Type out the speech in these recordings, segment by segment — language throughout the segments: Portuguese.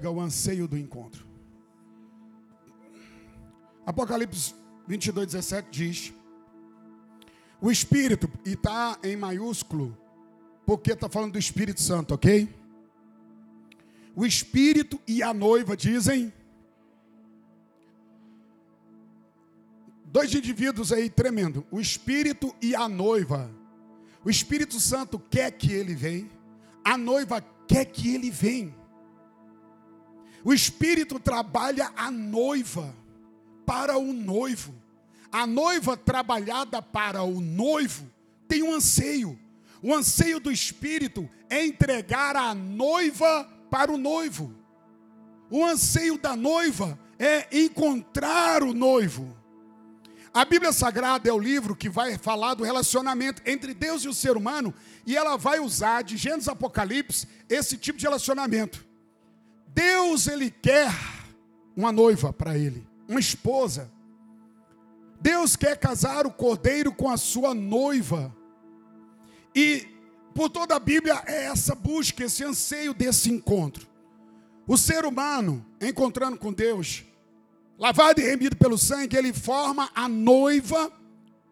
Diga o anseio do encontro. Apocalipse 22, 17 diz: O Espírito, e está em maiúsculo, porque está falando do Espírito Santo, ok? O Espírito e a noiva dizem. Dois indivíduos aí tremendo. O Espírito e a noiva. O Espírito Santo quer que ele venha. A noiva quer que ele venha. O Espírito trabalha a noiva para o noivo. A noiva trabalhada para o noivo tem um anseio. O anseio do Espírito é entregar a noiva para o noivo. O anseio da noiva é encontrar o noivo. A Bíblia Sagrada é o livro que vai falar do relacionamento entre Deus e o ser humano, e ela vai usar de Gênesis Apocalipse esse tipo de relacionamento. Deus ele quer uma noiva para ele, uma esposa. Deus quer casar o cordeiro com a sua noiva. E por toda a Bíblia é essa busca, esse anseio desse encontro. O ser humano encontrando com Deus, lavado e remido pelo sangue, ele forma a noiva,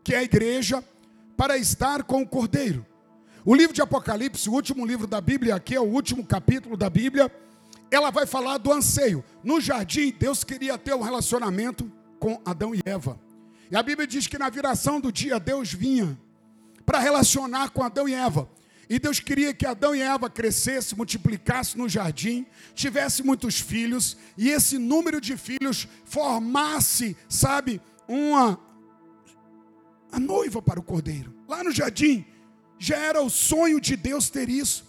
que é a igreja, para estar com o cordeiro. O livro de Apocalipse, o último livro da Bíblia, aqui é o último capítulo da Bíblia ela vai falar do anseio. No jardim, Deus queria ter um relacionamento com Adão e Eva. E a Bíblia diz que na viração do dia, Deus vinha para relacionar com Adão e Eva. E Deus queria que Adão e Eva crescessem, multiplicassem no jardim, tivesse muitos filhos, e esse número de filhos formasse, sabe, uma a noiva para o cordeiro. Lá no jardim, já era o sonho de Deus ter isso.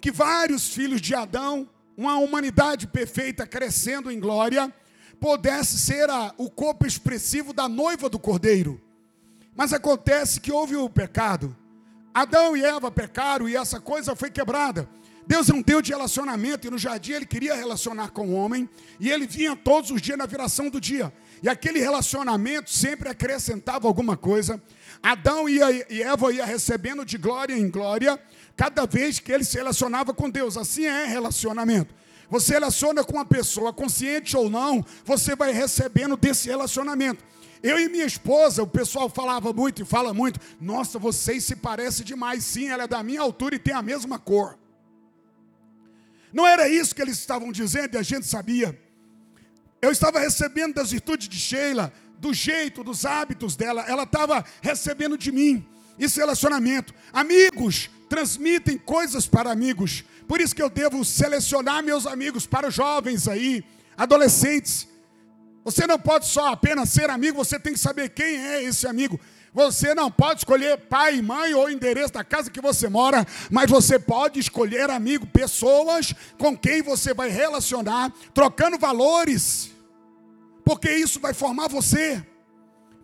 Que vários filhos de Adão uma humanidade perfeita crescendo em glória, pudesse ser a, o corpo expressivo da noiva do cordeiro. Mas acontece que houve o pecado. Adão e Eva pecaram e essa coisa foi quebrada. Deus é um Deus de relacionamento e no jardim ele queria relacionar com o homem e ele vinha todos os dias na viração do dia. E aquele relacionamento sempre acrescentava alguma coisa. Adão e Eva ia recebendo de glória em glória cada vez que ele se relacionava com Deus. Assim é relacionamento. Você relaciona com uma pessoa, consciente ou não, você vai recebendo desse relacionamento. Eu e minha esposa, o pessoal falava muito e fala muito: Nossa, vocês se parecem demais. Sim, ela é da minha altura e tem a mesma cor. Não era isso que eles estavam dizendo e a gente sabia. Eu estava recebendo das virtudes de Sheila, do jeito, dos hábitos dela, ela estava recebendo de mim. Esse relacionamento. Amigos transmitem coisas para amigos. Por isso que eu devo selecionar meus amigos para os jovens aí, adolescentes. Você não pode só apenas ser amigo, você tem que saber quem é esse amigo. Você não pode escolher pai, mãe ou endereço da casa que você mora, mas você pode escolher amigo, pessoas com quem você vai relacionar, trocando valores, porque isso vai formar você.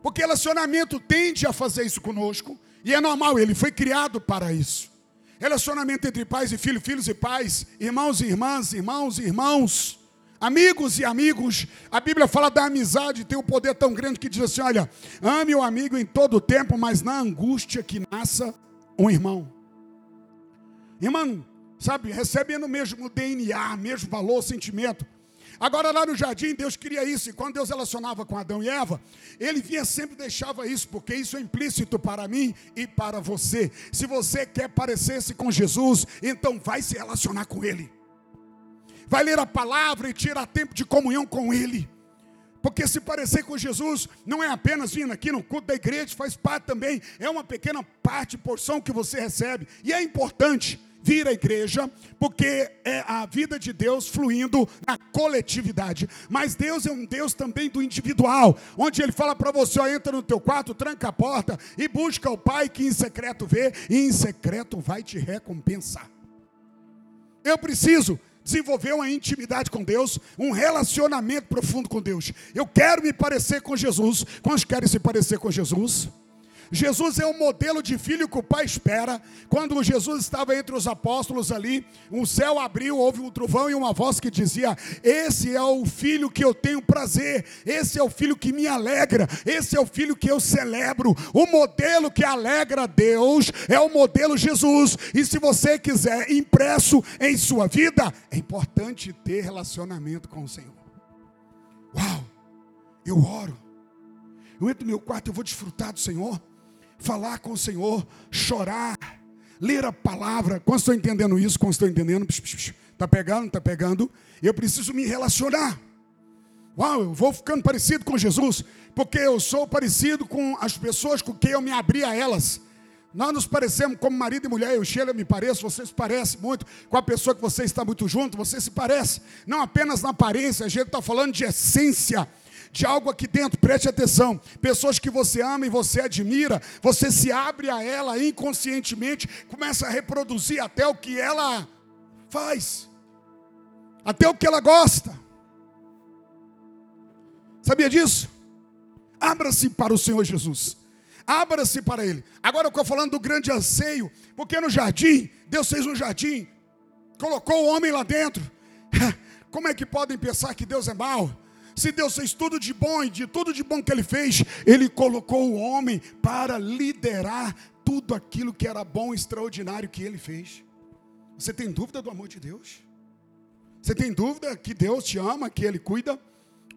Porque relacionamento tende a fazer isso conosco, e é normal, ele foi criado para isso. Relacionamento entre pais e filhos, filhos e pais, irmãos e irmãs, irmãos e irmãos, amigos e amigos. A Bíblia fala da amizade, tem um poder tão grande que diz assim: olha, ame o amigo em todo o tempo, mas na angústia que nasça um irmão. Irmão, sabe, recebendo o mesmo DNA, mesmo valor, sentimento. Agora, lá no jardim, Deus queria isso, e quando Deus relacionava com Adão e Eva, Ele vinha sempre deixava isso, porque isso é implícito para mim e para você. Se você quer parecer-se com Jesus, então vai se relacionar com Ele, vai ler a palavra e tirar tempo de comunhão com Ele. Porque se parecer com Jesus não é apenas vindo aqui no culto da igreja, faz parte também, é uma pequena parte, porção que você recebe, e é importante vir à igreja, porque é a vida de Deus fluindo na coletividade. Mas Deus é um Deus também do individual, onde Ele fala para você: ó, entra no teu quarto, tranca a porta e busca o Pai que em secreto vê, e em secreto vai te recompensar. Eu preciso desenvolver uma intimidade com Deus, um relacionamento profundo com Deus. Eu quero me parecer com Jesus. Quantos querem se parecer com Jesus? Jesus é o modelo de filho que o pai espera. Quando Jesus estava entre os apóstolos ali, o céu abriu, houve um trovão e uma voz que dizia: Esse é o filho que eu tenho prazer, esse é o filho que me alegra, esse é o filho que eu celebro. O modelo que alegra Deus é o modelo Jesus. E se você quiser impresso em sua vida, é importante ter relacionamento com o Senhor. Uau! Eu oro. Eu entro no meu quarto, eu vou desfrutar do Senhor falar com o Senhor, chorar, ler a palavra. Quando estou entendendo isso, quando estou entendendo, está pegando, está pegando, eu preciso me relacionar. Uau, eu vou ficando parecido com Jesus, porque eu sou parecido com as pessoas com quem eu me abri a elas. Nós nos parecemos como marido e mulher, eu Sheila me pareço, você se parece muito. Com a pessoa que você está muito junto, você se parece, não apenas na aparência, a gente está falando de essência de algo aqui dentro, preste atenção. Pessoas que você ama e você admira, você se abre a ela inconscientemente, começa a reproduzir até o que ela faz, até o que ela gosta. Sabia disso? Abra-se para o Senhor Jesus. Abra-se para Ele. Agora eu estou falando do grande anseio, porque no jardim, Deus fez um jardim, colocou o homem lá dentro. Como é que podem pensar que Deus é mau? Se Deus fez tudo de bom e de tudo de bom que Ele fez, Ele colocou o homem para liderar tudo aquilo que era bom e extraordinário que Ele fez. Você tem dúvida do amor de Deus? Você tem dúvida que Deus te ama, que Ele cuida?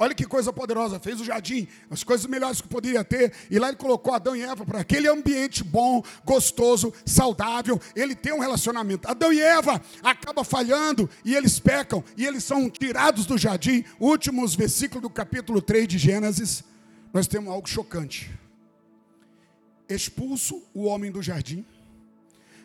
Olha que coisa poderosa, fez o jardim, as coisas melhores que poderia ter, e lá ele colocou Adão e Eva para aquele ambiente bom, gostoso, saudável. Ele tem um relacionamento. Adão e Eva acabam falhando e eles pecam, e eles são tirados do jardim. Últimos versículos do capítulo 3 de Gênesis, nós temos algo chocante. Expulso o homem do jardim.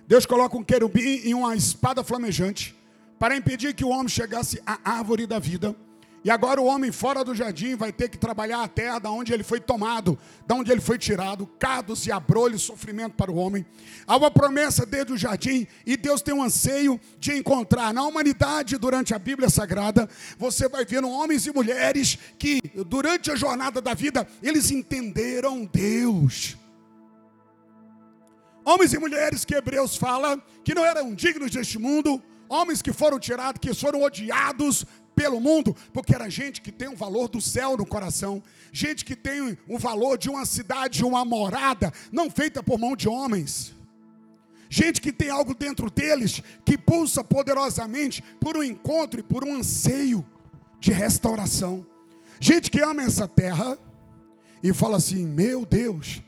Deus coloca um querubim e uma espada flamejante para impedir que o homem chegasse à árvore da vida e agora o homem fora do jardim vai ter que trabalhar a terra da onde ele foi tomado, da onde ele foi tirado, cados e abrolhos, sofrimento para o homem. Há uma promessa desde o jardim e Deus tem um anseio de encontrar na humanidade durante a Bíblia Sagrada. Você vai vendo homens e mulheres que durante a jornada da vida eles entenderam Deus. Homens e mulheres que Hebreus fala que não eram dignos deste mundo, homens que foram tirados, que foram odiados pelo mundo, porque era gente que tem o valor do céu no coração, gente que tem o valor de uma cidade, uma morada, não feita por mão de homens. Gente que tem algo dentro deles que pulsa poderosamente por um encontro e por um anseio de restauração. Gente que ama essa terra e fala assim: Meu Deus,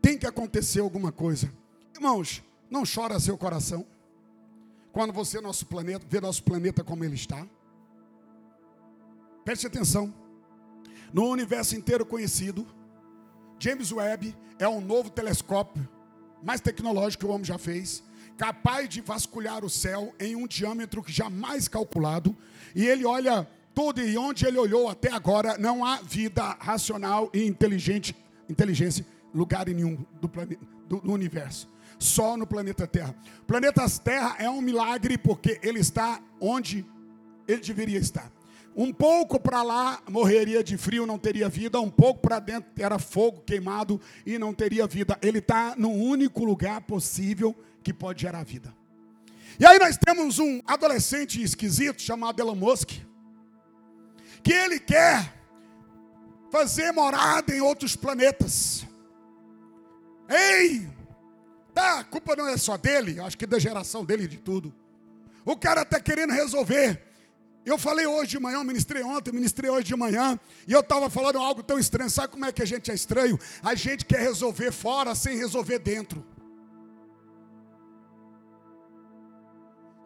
tem que acontecer alguma coisa. Irmãos, não chora seu coração quando você nosso planeta, vê nosso planeta como ele está. Preste atenção. No universo inteiro conhecido, James Webb é um novo telescópio mais tecnológico que o homem já fez, capaz de vasculhar o céu em um diâmetro jamais calculado, e ele olha tudo e onde ele olhou até agora não há vida racional e inteligente, inteligência lugar nenhum do, do, do universo. Só no planeta Terra. O planeta Terra é um milagre porque ele está onde ele deveria estar. Um pouco para lá morreria de frio, não teria vida. Um pouco para dentro era fogo queimado e não teria vida. Ele está no único lugar possível que pode gerar vida. E aí nós temos um adolescente esquisito chamado Elon Musk, que ele quer fazer morada em outros planetas. Ei, tá, a culpa não é só dele, acho que da geração dele de tudo. O cara está querendo resolver eu falei hoje de manhã, ministrei ontem, ministrei hoje de manhã, e eu estava falando algo tão estranho. Sabe como é que a gente é estranho? A gente quer resolver fora sem resolver dentro.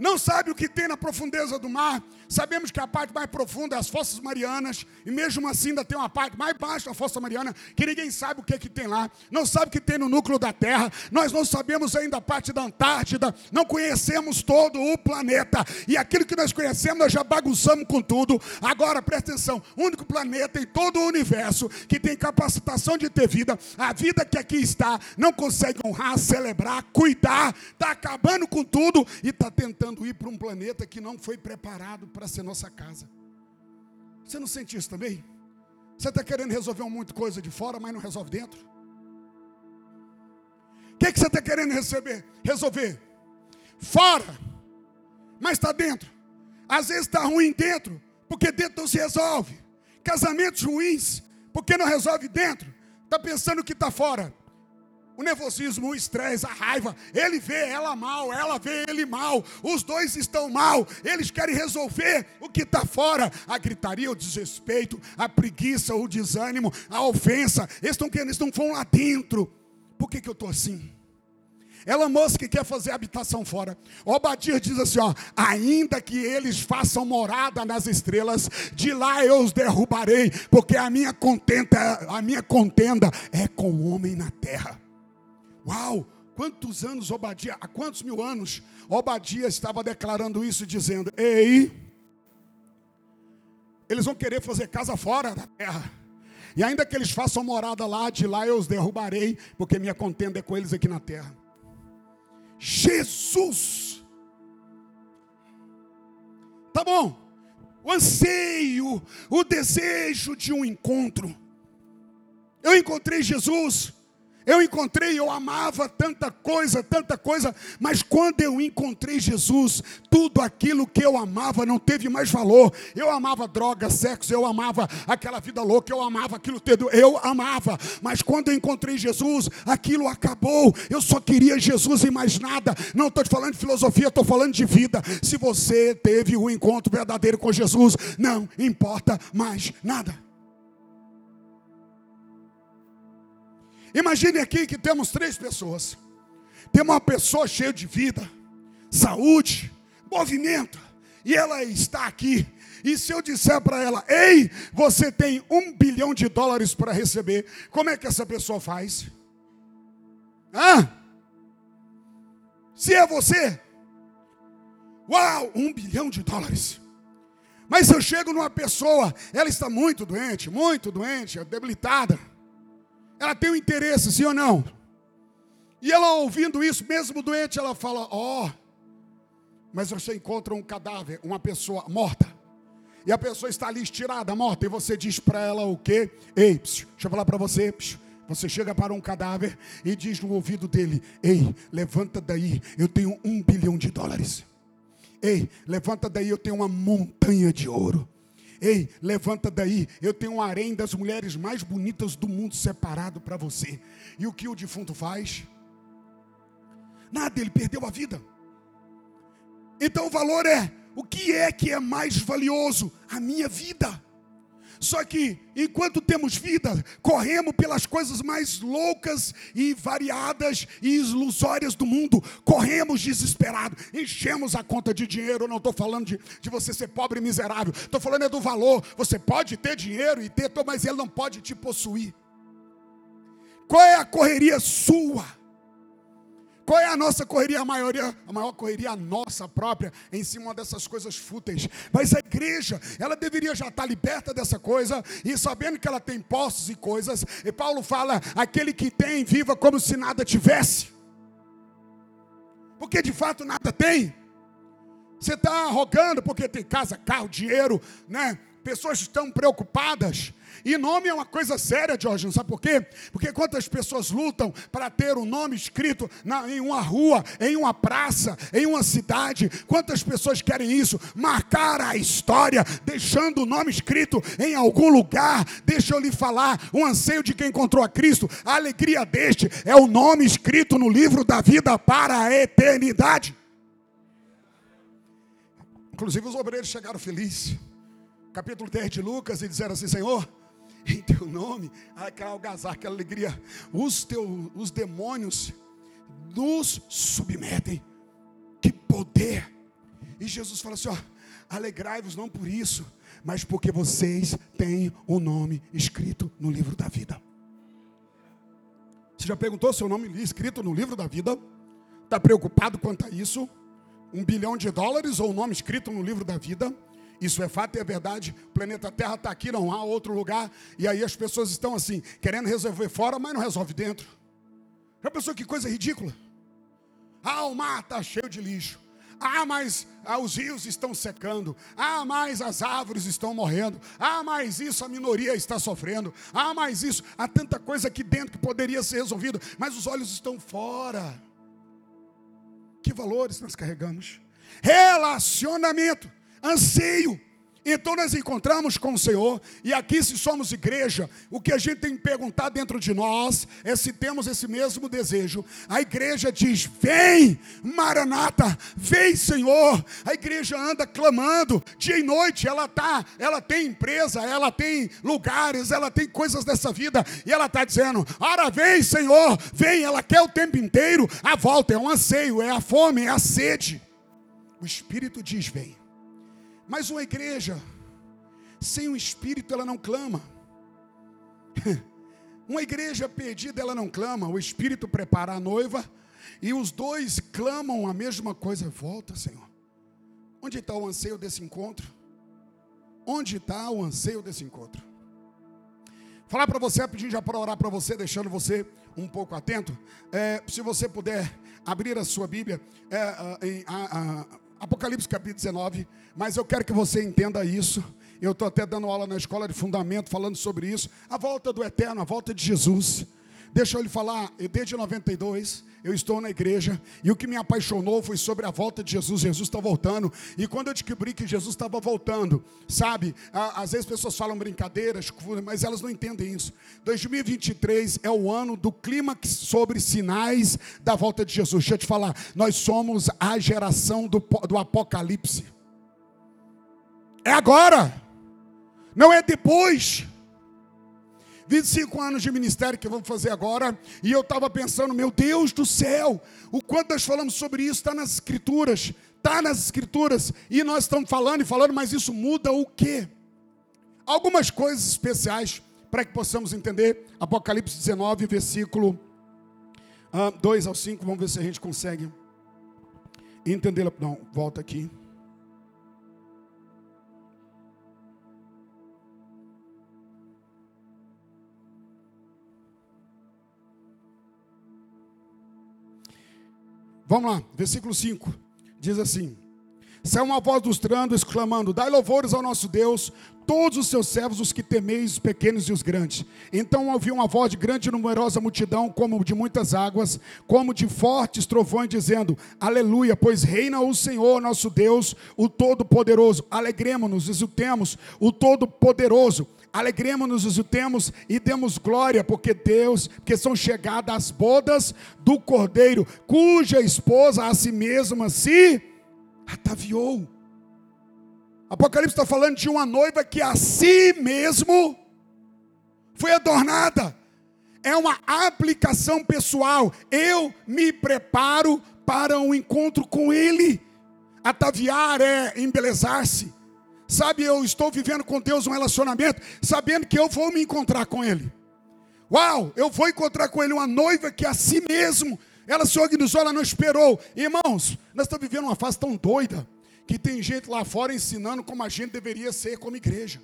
Não sabe o que tem na profundeza do mar. Sabemos que a parte mais profunda é as Fossas Marianas, e mesmo assim ainda tem uma parte mais baixa da Fossa Mariana, que ninguém sabe o que, é que tem lá. Não sabe o que tem no núcleo da Terra. Nós não sabemos ainda a parte da Antártida. Não conhecemos todo o planeta. E aquilo que nós conhecemos, nós já bagunçamos com tudo. Agora, presta atenção: único planeta em todo o universo que tem capacitação de ter vida, a vida que aqui está, não consegue honrar, celebrar, cuidar, está acabando com tudo e está tentando ir para um planeta que não foi preparado para ser nossa casa. Você não sente isso também? Você está querendo resolver um monte de coisa de fora, mas não resolve dentro? que, que você está querendo receber, resolver? Fora, mas está dentro. Às vezes está ruim dentro, porque dentro não se resolve. Casamentos ruins, porque não resolve dentro. Está pensando que está fora. O nervosismo, o estresse, a raiva, ele vê ela mal, ela vê ele mal, os dois estão mal, eles querem resolver o que está fora, a gritaria, o desrespeito, a preguiça, o desânimo, a ofensa, eles estão querendo, eles não vão lá dentro. Por que, que eu estou assim? Ela moça que quer fazer habitação fora. Obadias diz assim: ó, ainda que eles façam morada nas estrelas, de lá eu os derrubarei, porque a minha contenda, a minha contenda é com o homem na terra. Uau! Quantos anos Obadias, há quantos mil anos Obadias estava declarando isso, dizendo: Ei, eles vão querer fazer casa fora da terra. E ainda que eles façam morada lá, de lá eu os derrubarei, porque minha contenda é com eles aqui na terra. Jesus. Tá bom. O anseio, o desejo de um encontro. Eu encontrei Jesus. Eu encontrei, eu amava tanta coisa, tanta coisa, mas quando eu encontrei Jesus, tudo aquilo que eu amava não teve mais valor. Eu amava droga, sexo, eu amava aquela vida louca, eu amava aquilo tudo, eu amava, mas quando eu encontrei Jesus, aquilo acabou. Eu só queria Jesus e mais nada. Não estou falando de filosofia, estou falando de vida. Se você teve um encontro verdadeiro com Jesus, não importa mais nada. Imagine aqui que temos três pessoas. Temos uma pessoa cheia de vida, saúde, movimento, e ela está aqui. E se eu disser para ela, ei, você tem um bilhão de dólares para receber, como é que essa pessoa faz? Hã? Se é você, uau, um bilhão de dólares. Mas se eu chego numa pessoa, ela está muito doente, muito doente, debilitada. Ela tem um interesse, sim ou não? E ela ouvindo isso, mesmo doente, ela fala: Ó, oh, mas você encontra um cadáver, uma pessoa morta. E a pessoa está ali estirada, morta. E você diz para ela o quê? Ei, psiu, deixa eu falar para você. Psiu, você chega para um cadáver e diz no ouvido dele: Ei, levanta daí, eu tenho um bilhão de dólares. Ei, levanta daí, eu tenho uma montanha de ouro. Ei, levanta daí, eu tenho um harém das mulheres mais bonitas do mundo separado para você. E o que o defunto faz? Nada, ele perdeu a vida. Então o valor é: o que é que é mais valioso? A minha vida. Só que, enquanto temos vida, corremos pelas coisas mais loucas e variadas e ilusórias do mundo. Corremos desesperados, enchemos a conta de dinheiro. Eu não estou falando de, de você ser pobre e miserável, estou falando é do valor. Você pode ter dinheiro e ter, mas ele não pode te possuir. Qual é a correria sua? Qual é a nossa correria? A maioria, a maior correria a nossa própria em cima dessas coisas fúteis. Mas a igreja, ela deveria já estar liberta dessa coisa e sabendo que ela tem posses e coisas. E Paulo fala: aquele que tem, viva como se nada tivesse. Porque de fato nada tem. Você está rogando porque tem casa, carro, dinheiro, né? Pessoas estão preocupadas e nome é uma coisa séria, Jorge, sabe por quê? Porque quantas pessoas lutam para ter o um nome escrito na, em uma rua, em uma praça, em uma cidade? Quantas pessoas querem isso? Marcar a história, deixando o nome escrito em algum lugar. Deixa eu lhe falar, o anseio de quem encontrou a Cristo, a alegria deste é o nome escrito no livro da vida para a eternidade. Inclusive os obreiros chegaram felizes. Capítulo 10 de Lucas e disseram assim: Senhor, em teu nome, aquela algazarra, aquela alegria, os, teus, os demônios nos submetem. Que poder! E Jesus fala assim: ó, alegrai-vos não por isso, mas porque vocês têm o nome escrito no livro da vida. Você já perguntou seu nome escrito no livro da vida? Está preocupado quanto a isso? Um bilhão de dólares ou o nome escrito no livro da vida? Isso é fato e é verdade. O planeta Terra está aqui, não há outro lugar. E aí as pessoas estão assim, querendo resolver fora, mas não resolve dentro. Já pensou que coisa ridícula? Ah, o mar está cheio de lixo. Ah, mas ah, os rios estão secando. Ah, mas as árvores estão morrendo. Ah, mas isso a minoria está sofrendo. Ah, mas isso. Há tanta coisa aqui dentro que poderia ser resolvida, mas os olhos estão fora. Que valores nós carregamos? Relacionamento, anseio, então nós encontramos com o Senhor, e aqui, se somos igreja, o que a gente tem que perguntar dentro de nós é se temos esse mesmo desejo. A igreja diz: Vem, Maranata, vem, Senhor. A igreja anda clamando dia e noite, ela tá, ela tem empresa, ela tem lugares, ela tem coisas dessa vida, e ela está dizendo: Ora, vem, Senhor, vem. Ela quer o tempo inteiro a volta, é um anseio, é a fome, é a sede. O Espírito diz: Vem. Mas uma igreja sem o Espírito ela não clama. Uma igreja perdida ela não clama. O Espírito prepara a noiva e os dois clamam a mesma coisa. Volta, Senhor. Onde está o anseio desse encontro? Onde está o anseio desse encontro? Falar para você rapidinho já para orar para você, deixando você um pouco atento. É, se você puder abrir a sua Bíblia é, a, a, Apocalipse capítulo 19, mas eu quero que você entenda isso. Eu estou até dando aula na escola de fundamento falando sobre isso. A volta do eterno, a volta de Jesus. Deixa eu lhe falar, desde 92 eu estou na igreja e o que me apaixonou foi sobre a volta de Jesus. Jesus está voltando. E quando eu descobri que Jesus estava voltando, sabe, às vezes pessoas falam brincadeiras, mas elas não entendem isso. 2023 é o ano do clímax sobre sinais da volta de Jesus. Deixa eu te falar, nós somos a geração do, do Apocalipse. É agora, não é depois. 25 anos de ministério que vamos fazer agora, e eu estava pensando, meu Deus do céu, o quanto nós falamos sobre isso, está nas escrituras, está nas escrituras, e nós estamos falando e falando, mas isso muda o quê? Algumas coisas especiais para que possamos entender. Apocalipse 19, versículo 2 ao 5, vamos ver se a gente consegue entender. Não, volta aqui. Vamos lá, versículo 5. Diz assim: Saiu uma voz dos trandos, exclamando: Dai louvores ao nosso Deus, todos os seus servos, os que temeis, os pequenos e os grandes. Então ouvi uma voz de grande e numerosa multidão, como de muitas águas, como de fortes trovões, dizendo: Aleluia, pois reina o Senhor nosso Deus, o Todo-Poderoso. Alegremos-nos, exultemos o Todo-Poderoso alegremos-nos, temos e demos glória, porque Deus, que são chegadas as bodas do Cordeiro, cuja esposa a si mesma se ataviou. Apocalipse está falando de uma noiva que a si mesmo foi adornada. É uma aplicação pessoal. Eu me preparo para um encontro com Ele. Ataviar é embelezar-se. Sabe, eu estou vivendo com Deus um relacionamento, sabendo que eu vou me encontrar com Ele. Uau, eu vou encontrar com Ele uma noiva que a si mesmo, ela se organizou, ela não esperou. Irmãos, nós estamos vivendo uma fase tão doida, que tem gente lá fora ensinando como a gente deveria ser como igreja.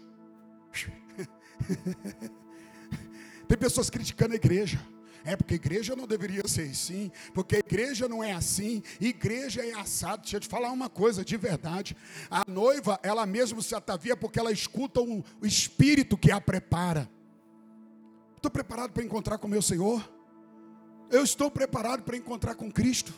tem pessoas criticando a igreja. É porque igreja não deveria ser assim, porque igreja não é assim, igreja é assado. Deixa eu te falar uma coisa de verdade. A noiva, ela mesmo se atavia porque ela escuta o, espírito que a prepara. Estou preparado para encontrar com meu Senhor? Eu estou preparado para encontrar com Cristo.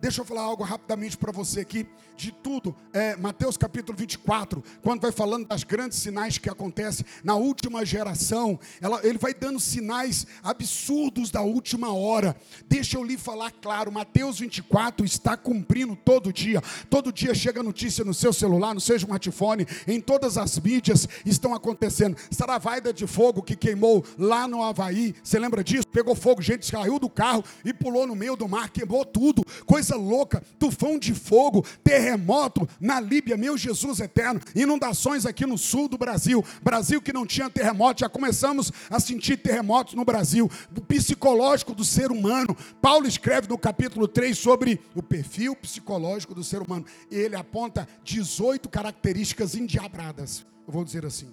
Deixa eu falar algo rapidamente para você aqui, de tudo. É, Mateus capítulo 24, quando vai falando das grandes sinais que acontecem na última geração, ela, ele vai dando sinais absurdos da última hora. Deixa eu lhe falar claro: Mateus 24 está cumprindo todo dia. Todo dia chega notícia no seu celular, no seu smartphone, em todas as mídias estão acontecendo. Saravaida de fogo que queimou lá no Havaí, você lembra disso? Pegou fogo, gente saiu do carro e pulou no meio do mar, queimou tudo. Coisa coisa louca, tufão de fogo, terremoto na Líbia, meu Jesus eterno, inundações aqui no sul do Brasil, Brasil que não tinha terremoto, já começamos a sentir terremotos no Brasil, o psicológico do ser humano. Paulo escreve no capítulo 3 sobre o perfil psicológico do ser humano, e ele aponta 18 características endiabradas, eu vou dizer assim: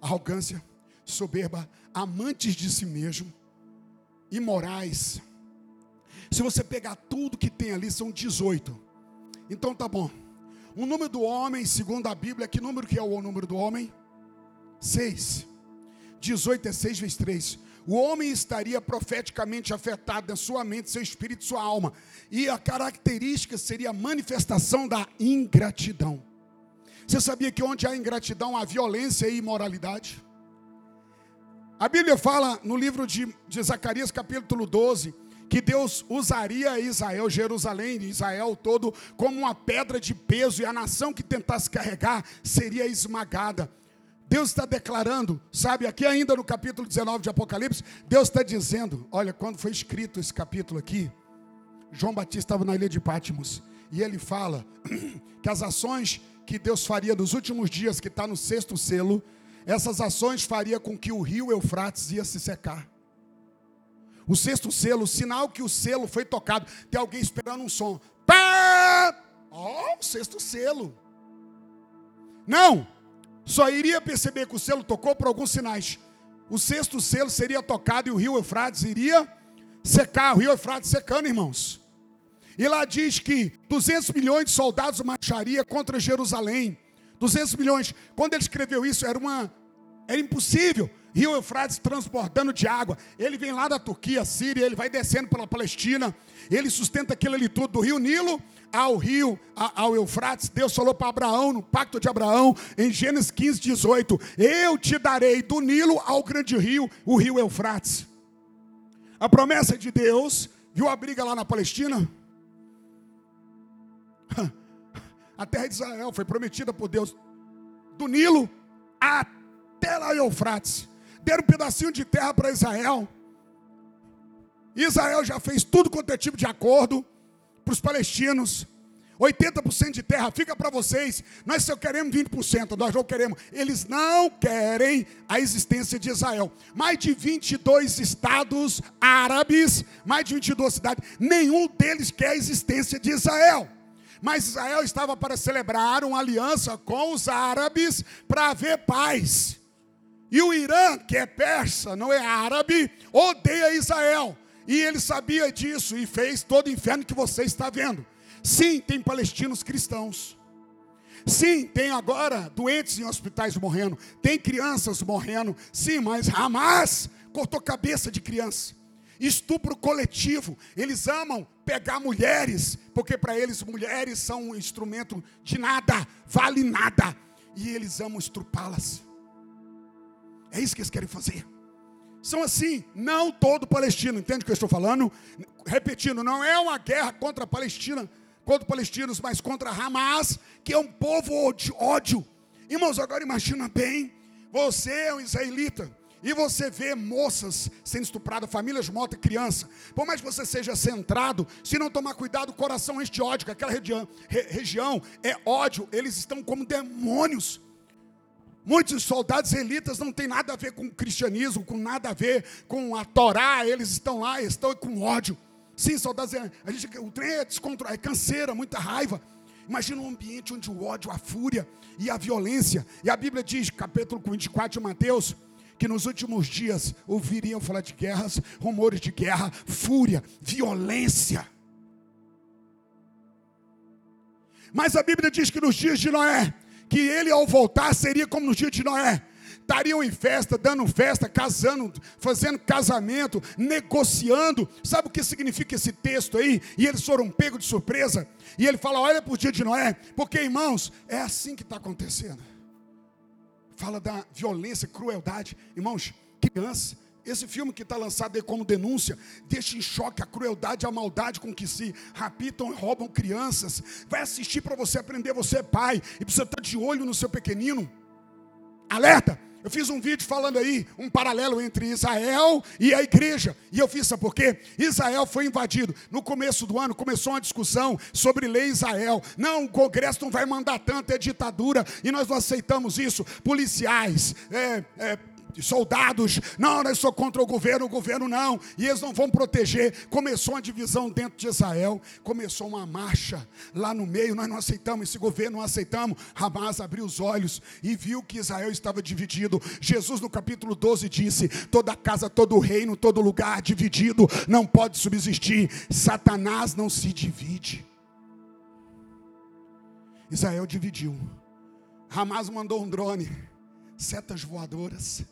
arrogância, soberba, amantes de si mesmo, imorais, Se você pegar tudo que tem ali, são 18. Então tá bom. O número do homem, segundo a Bíblia, que número que é o número do homem? 6. 18 é 6 vezes 3. O homem estaria profeticamente afetado na sua mente, seu espírito, sua alma. E a característica seria a manifestação da ingratidão. Você sabia que onde há ingratidão há violência e imoralidade? A Bíblia fala no livro de, de Zacarias, capítulo 12, que Deus usaria Israel, Jerusalém, Israel todo, como uma pedra de peso, e a nação que tentasse carregar seria esmagada. Deus está declarando, sabe, aqui ainda no capítulo 19 de Apocalipse, Deus está dizendo: olha, quando foi escrito esse capítulo aqui, João Batista estava na ilha de Pátimos, e ele fala que as ações que Deus faria nos últimos dias, que está no sexto selo, essas ações faria com que o rio Eufrates ia se secar. O sexto selo, sinal que o selo foi tocado. Tem alguém esperando um som. Pá! Ó, oh, o sexto selo. Não, só iria perceber que o selo tocou por alguns sinais. O sexto selo seria tocado e o rio Eufrates iria secar. O rio Eufrates secando, irmãos. E lá diz que 200 milhões de soldados marcharia contra Jerusalém. 200 milhões. Quando ele escreveu isso, era uma era impossível rio Eufrates transbordando de água. Ele vem lá da Turquia, Síria, ele vai descendo pela Palestina, ele sustenta aquilo ali tudo, do rio Nilo ao rio, ao Eufrates. Deus falou para Abraão, no pacto de Abraão, em Gênesis 15, 18: Eu te darei do Nilo ao grande rio, o rio Eufrates. A promessa de Deus, viu a briga lá na Palestina? A terra de Israel foi prometida por Deus, do Nilo até lá Eufrates deram um pedacinho de terra para Israel. Israel já fez tudo quanto é tipo de acordo para os palestinos. 80% de terra fica para vocês. Nós só queremos 20%, nós não queremos. Eles não querem a existência de Israel. Mais de 22 estados árabes, mais de 22 cidades, nenhum deles quer a existência de Israel. Mas Israel estava para celebrar uma aliança com os árabes para haver paz. E o Irã, que é persa, não é árabe, odeia Israel. E ele sabia disso e fez todo o inferno que você está vendo. Sim, tem palestinos cristãos. Sim, tem agora doentes em hospitais morrendo. Tem crianças morrendo. Sim, mas Hamas cortou cabeça de criança. Estupro coletivo. Eles amam pegar mulheres, porque para eles mulheres são um instrumento de nada, vale nada. E eles amam estrupá-las. É isso que eles querem fazer. São assim, não todo palestino, entende o que eu estou falando? Repetindo, não é uma guerra contra a Palestina, contra palestinos, mas contra Hamas, que é um povo de ódio. Irmãos, agora imagina bem, você é um israelita, e você vê moças sendo estupradas, famílias mortas, criança. Por mais que você seja centrado, se não tomar cuidado, o coração enche de ódio, que aquela região, re, região é ódio, eles estão como demônios. Muitos soldados elitas não tem nada a ver com o cristianismo, com nada a ver com a Torá, eles estão lá, estão com ódio. Sim, soldados, a gente, o trem é descontrolado, é canseira, muita raiva. Imagina um ambiente onde o ódio, a fúria e a violência. E a Bíblia diz, capítulo 24 de Mateus, que nos últimos dias ouviriam falar de guerras, rumores de guerra, fúria, violência. Mas a Bíblia diz que nos dias de Noé, que ele ao voltar seria como no dia de Noé. Estariam em festa, dando festa, casando, fazendo casamento, negociando. Sabe o que significa esse texto aí? E eles foram pegos de surpresa. E ele fala: Olha para o dia de Noé, porque irmãos, é assim que está acontecendo. Fala da violência, crueldade. Irmãos, criança, esse filme que está lançado aí como denúncia deixa em choque a crueldade e a maldade com que se raptam e roubam crianças. Vai assistir para você aprender, você é pai e precisa estar de olho no seu pequenino. Alerta! Eu fiz um vídeo falando aí, um paralelo entre Israel e a igreja. E eu fiz, sabe por quê? Israel foi invadido. No começo do ano começou uma discussão sobre lei Israel. Não, o Congresso não vai mandar tanto, é ditadura. E nós não aceitamos isso. Policiais, é, é, soldados, não, eu sou contra o governo, o governo não, e eles não vão proteger. Começou uma divisão dentro de Israel, começou uma marcha lá no meio, nós não aceitamos esse governo, não aceitamos. Hamas abriu os olhos e viu que Israel estava dividido. Jesus, no capítulo 12, disse: toda casa, todo reino, todo lugar dividido não pode subsistir. Satanás não se divide. Israel dividiu. Hamas mandou um drone, setas voadoras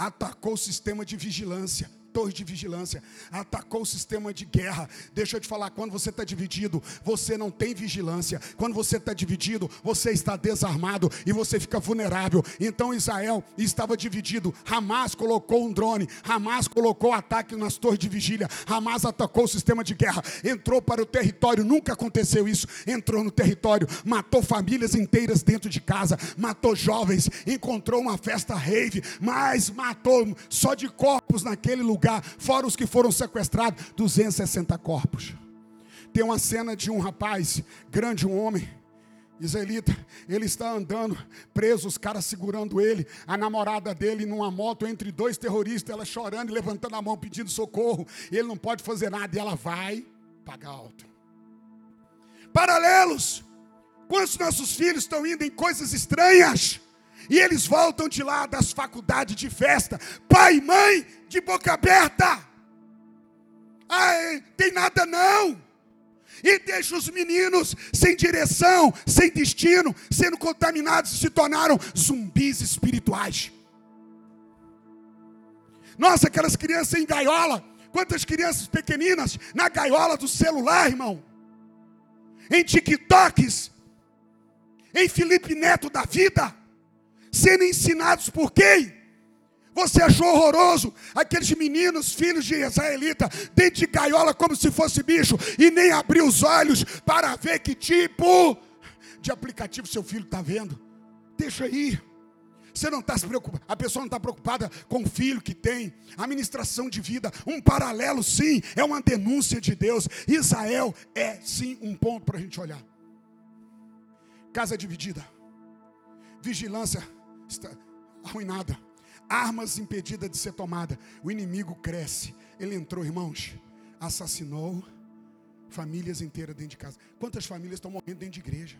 atacou o sistema de vigilância torre de vigilância, atacou o sistema de guerra. Deixa eu te falar, quando você está dividido, você não tem vigilância. Quando você está dividido, você está desarmado e você fica vulnerável. Então Israel estava dividido. Hamas colocou um drone, Hamas colocou ataque nas torres de vigília, Hamas atacou o sistema de guerra, entrou para o território, nunca aconteceu isso. Entrou no território, matou famílias inteiras dentro de casa, matou jovens, encontrou uma festa rave, mas matou só de corpos naquele lugar lugar, fora os que foram sequestrados, 260 corpos. Tem uma cena de um rapaz, grande, um homem, israelita, ele está andando preso, os caras segurando ele, a namorada dele numa moto entre dois terroristas, ela chorando e levantando a mão pedindo socorro, ele não pode fazer nada, e ela vai pagar alto. Paralelos, quantos nossos filhos estão indo em coisas estranhas? E eles voltam de lá das faculdades de festa, pai e mãe de boca aberta. Ai, tem nada não. E deixa os meninos sem direção, sem destino, sendo contaminados e se tornaram zumbis espirituais. Nossa, aquelas crianças em gaiola, quantas crianças pequeninas na gaiola do celular, irmão, em TikToks, em Felipe Neto da vida sendo ensinados por quem? Você achou horroroso aqueles meninos, filhos de israelita, dentro de gaiola como se fosse bicho, e nem abriu os olhos para ver que tipo de aplicativo seu filho está vendo. Deixa aí. Você não está se preocupando, a pessoa não está preocupada com o filho que tem, a ministração de vida, um paralelo sim, é uma denúncia de Deus. Israel é sim um ponto para a gente olhar. Casa dividida, vigilância está arruinada. Armas impedidas de ser tomada. O inimigo cresce. Ele entrou, irmãos, assassinou famílias inteiras dentro de casa. Quantas famílias estão morrendo dentro de igreja?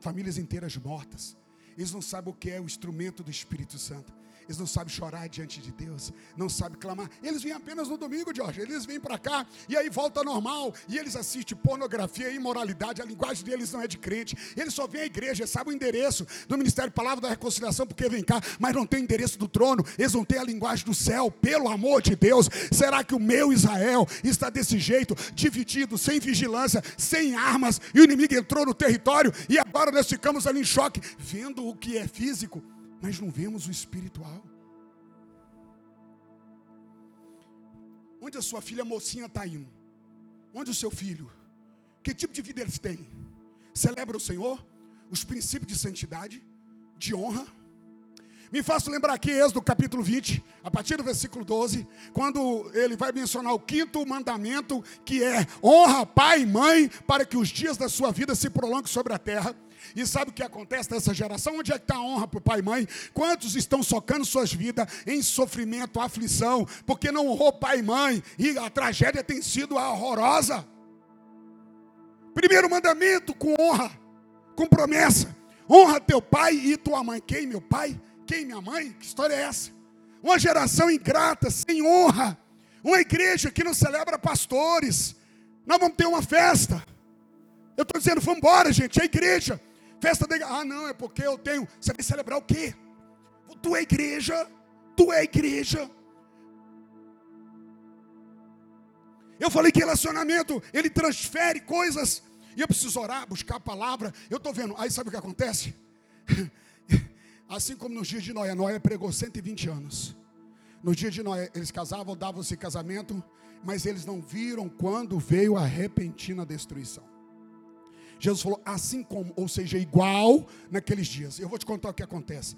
Famílias inteiras mortas. Eles não sabem o que é o instrumento do Espírito Santo. Eles não sabem chorar diante de Deus, não sabem clamar. Eles vêm apenas no domingo, Jorge. Eles vêm para cá e aí volta normal. E eles assistem pornografia e imoralidade. A linguagem deles não é de crente. Eles só vêm à igreja, sabem o endereço do Ministério Palavra da Reconciliação, porque vem cá, mas não tem o endereço do trono. Eles não têm a linguagem do céu, pelo amor de Deus. Será que o meu Israel está desse jeito, dividido, sem vigilância, sem armas, e o inimigo entrou no território e agora nós ficamos ali em choque, vendo o que é físico? Mas não vemos o espiritual. Onde a sua filha mocinha está indo? Onde o seu filho? Que tipo de vida eles têm? Celebra o Senhor? Os princípios de santidade, de honra? Me faço lembrar aqui, Êxodo capítulo 20, a partir do versículo 12, quando ele vai mencionar o quinto mandamento, que é honra pai e mãe, para que os dias da sua vida se prolonguem sobre a terra. E sabe o que acontece nessa geração? Onde é que está a honra para o pai e mãe? Quantos estão socando suas vidas em sofrimento, aflição, porque não honrou pai e mãe, e a tragédia tem sido horrorosa. Primeiro mandamento com honra, com promessa. Honra teu pai e tua mãe. Quem, meu pai? Quem, minha mãe? Que história é essa? Uma geração ingrata, sem honra. Uma igreja que não celebra pastores. Nós vamos ter uma festa. Eu estou dizendo, vamos embora, gente. É igreja. Festa da igreja. Ah, não, é porque eu tenho. Você vai celebrar o quê? Tu é igreja. Tu é igreja. Eu falei que relacionamento, ele transfere coisas. E eu preciso orar, buscar a palavra. Eu estou vendo. Aí sabe o que acontece? Assim como nos dias de Noé, Noé pregou 120 anos. No dia de Noé, eles casavam, davam-se casamento, mas eles não viram quando veio a repentina destruição. Jesus falou, assim como, ou seja, igual naqueles dias. Eu vou te contar o que acontece.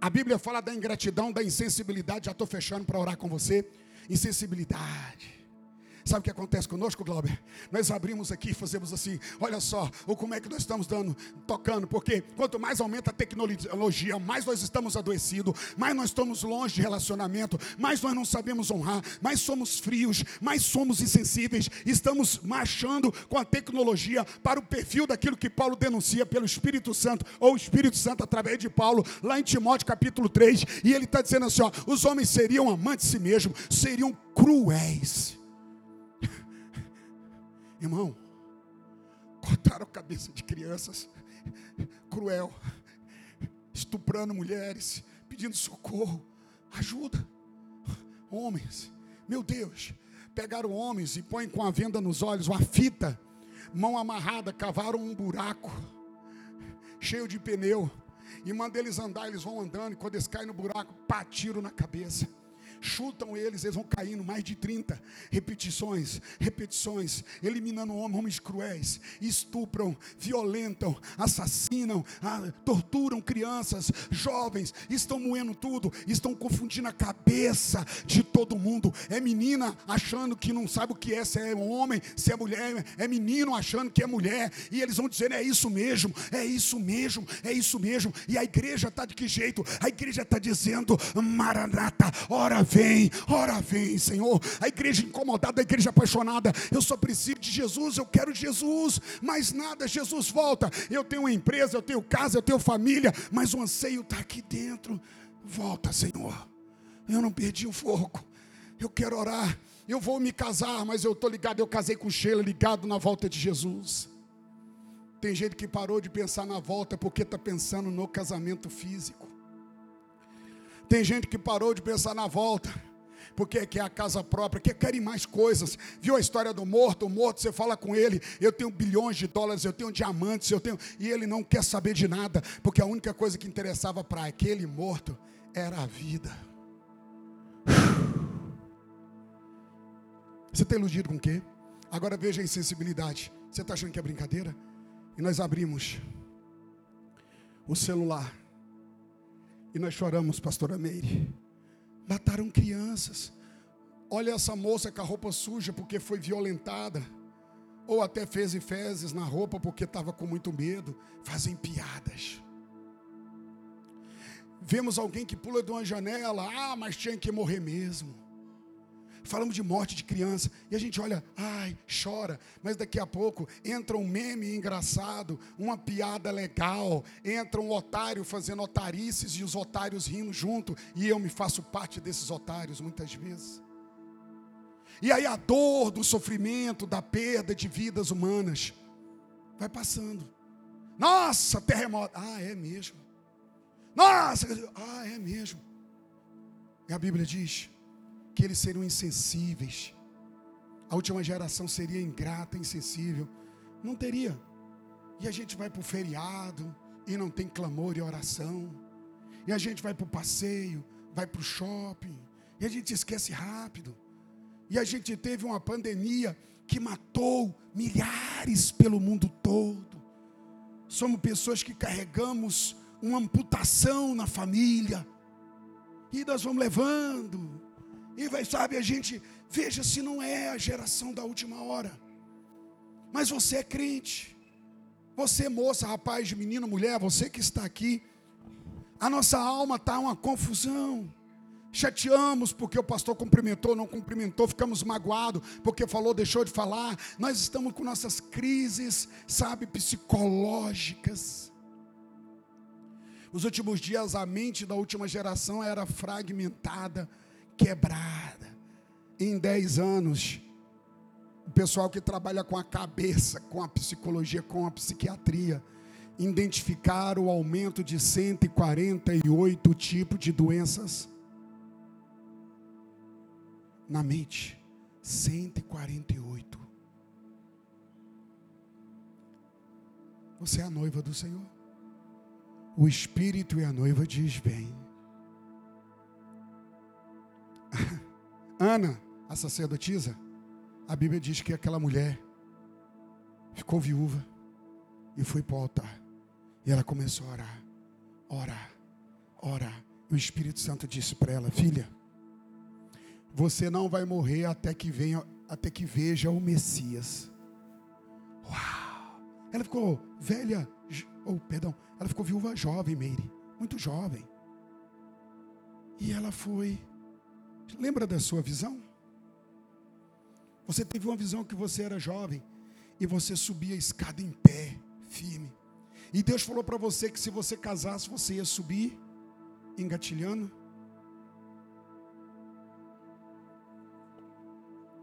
A Bíblia fala da ingratidão, da insensibilidade. Já estou fechando para orar com você. Insensibilidade. Sabe o que acontece conosco, Glauber? Nós abrimos aqui e fazemos assim, olha só, ou como é que nós estamos dando, tocando, porque quanto mais aumenta a tecnologia, mais nós estamos adoecidos, mais nós estamos longe de relacionamento, mais nós não sabemos honrar, mais somos frios, mais somos insensíveis, estamos marchando com a tecnologia para o perfil daquilo que Paulo denuncia pelo Espírito Santo, ou o Espírito Santo através de Paulo, lá em Timóteo capítulo 3, e ele está dizendo assim: ó, os homens seriam amantes de si mesmos, seriam cruéis. Irmão, cortaram a cabeça de crianças, cruel, estuprando mulheres, pedindo socorro, ajuda. Homens, meu Deus, pegaram homens e põem com a venda nos olhos, uma fita, mão amarrada, cavaram um buraco cheio de pneu e manda eles andar, eles vão andando, e quando eles caem no buraco, pá, tiro na cabeça chutam eles, eles vão caindo mais de 30 repetições, repetições, eliminando homens, homens cruéis, estupram, violentam, assassinam, torturam crianças, jovens, estão moendo tudo, estão confundindo a cabeça de todo mundo. É menina achando que não sabe o que é, se é homem, se é mulher, é menino achando que é mulher, e eles vão dizer: é isso mesmo, é isso mesmo, é isso mesmo. E a igreja está de que jeito? A igreja está dizendo: Maranata, ora vem, ora vem, Senhor. A igreja incomodada, a igreja apaixonada. Eu só preciso de Jesus, eu quero Jesus. Mais nada, Jesus volta. Eu tenho uma empresa, eu tenho casa, eu tenho família, mas o anseio está aqui dentro. Volta, Senhor. Eu não perdi o fogo. Eu quero orar. Eu vou me casar, mas eu estou ligado. Eu casei com Sheila, ligado na volta de Jesus. Tem gente que parou de pensar na volta porque está pensando no casamento físico. Tem gente que parou de pensar na volta, porque quer a casa própria, que querem mais coisas. Viu a história do morto? O morto, você fala com ele, eu tenho bilhões de dólares, eu tenho diamantes, eu tenho. E ele não quer saber de nada, porque a única coisa que interessava para aquele morto era a vida. Você está iludido com o quê? Agora veja a insensibilidade. Você está achando que é brincadeira? E nós abrimos o celular e nós choramos, pastora Meire. Mataram crianças. Olha essa moça com a roupa suja porque foi violentada. Ou até fez e fezes na roupa porque estava com muito medo. Fazem piadas. Vemos alguém que pula de uma janela. Ah, mas tinha que morrer mesmo falamos de morte de criança, e a gente olha, ai, chora, mas daqui a pouco entra um meme engraçado, uma piada legal, entra um otário fazendo otarices e os otários rindo junto, e eu me faço parte desses otários muitas vezes. E aí a dor do sofrimento, da perda de vidas humanas, vai passando. Nossa, terremoto. Ah, é mesmo. Nossa, ah, é mesmo. E a Bíblia diz: que eles seriam insensíveis. A última geração seria ingrata, insensível. Não teria. E a gente vai para o feriado e não tem clamor e oração. E a gente vai para o passeio, vai para o shopping. E a gente esquece rápido. E a gente teve uma pandemia que matou milhares pelo mundo todo. Somos pessoas que carregamos uma amputação na família. E nós vamos levando, e vai, sabe, a gente veja se não é a geração da última hora. Mas você é crente. Você, moça, rapaz, menino, mulher, você que está aqui. A nossa alma está uma confusão. Chateamos porque o pastor cumprimentou, não cumprimentou, ficamos magoados porque falou, deixou de falar. Nós estamos com nossas crises, sabe, psicológicas. Nos últimos dias, a mente da última geração era fragmentada quebrada. Em 10 anos, o pessoal que trabalha com a cabeça, com a psicologia, com a psiquiatria, identificaram o aumento de 148 tipos de doenças na mente. 148. Você é a noiva do Senhor. O Espírito e a noiva diz: Vem. Ana, a sacerdotisa, a Bíblia diz que aquela mulher ficou viúva e foi para o altar. E ela começou a orar, orar, orar. E o Espírito Santo disse para ela: Filha, você não vai morrer até que venha até que veja o Messias. Uau! Ela ficou velha, ou oh, perdão, ela ficou viúva jovem, Meire, muito jovem. E ela foi. Lembra da sua visão? Você teve uma visão que você era jovem e você subia a escada em pé, firme. E Deus falou para você que se você casasse, você ia subir engatilhando.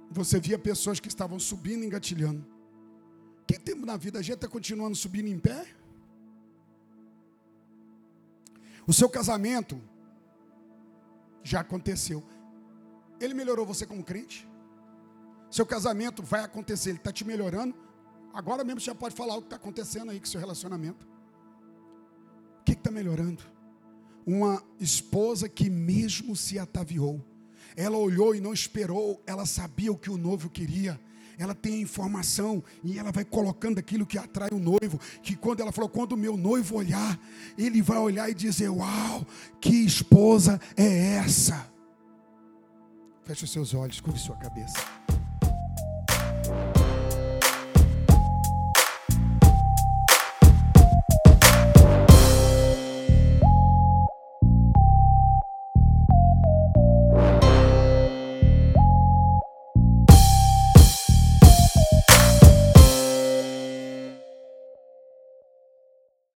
Você via pessoas que estavam subindo engatilhando. Que tempo na vida a gente está continuando subindo em pé? O seu casamento já aconteceu. Ele melhorou você como crente? Seu casamento vai acontecer, ele está te melhorando. Agora mesmo você já pode falar o que está acontecendo aí com seu relacionamento. O que está melhorando? Uma esposa que mesmo se ataviou, ela olhou e não esperou, ela sabia o que o noivo queria. Ela tem a informação e ela vai colocando aquilo que atrai o noivo. Que quando ela falou, quando o meu noivo olhar, ele vai olhar e dizer: Uau, que esposa é essa? Feche os seus olhos, curve sua cabeça.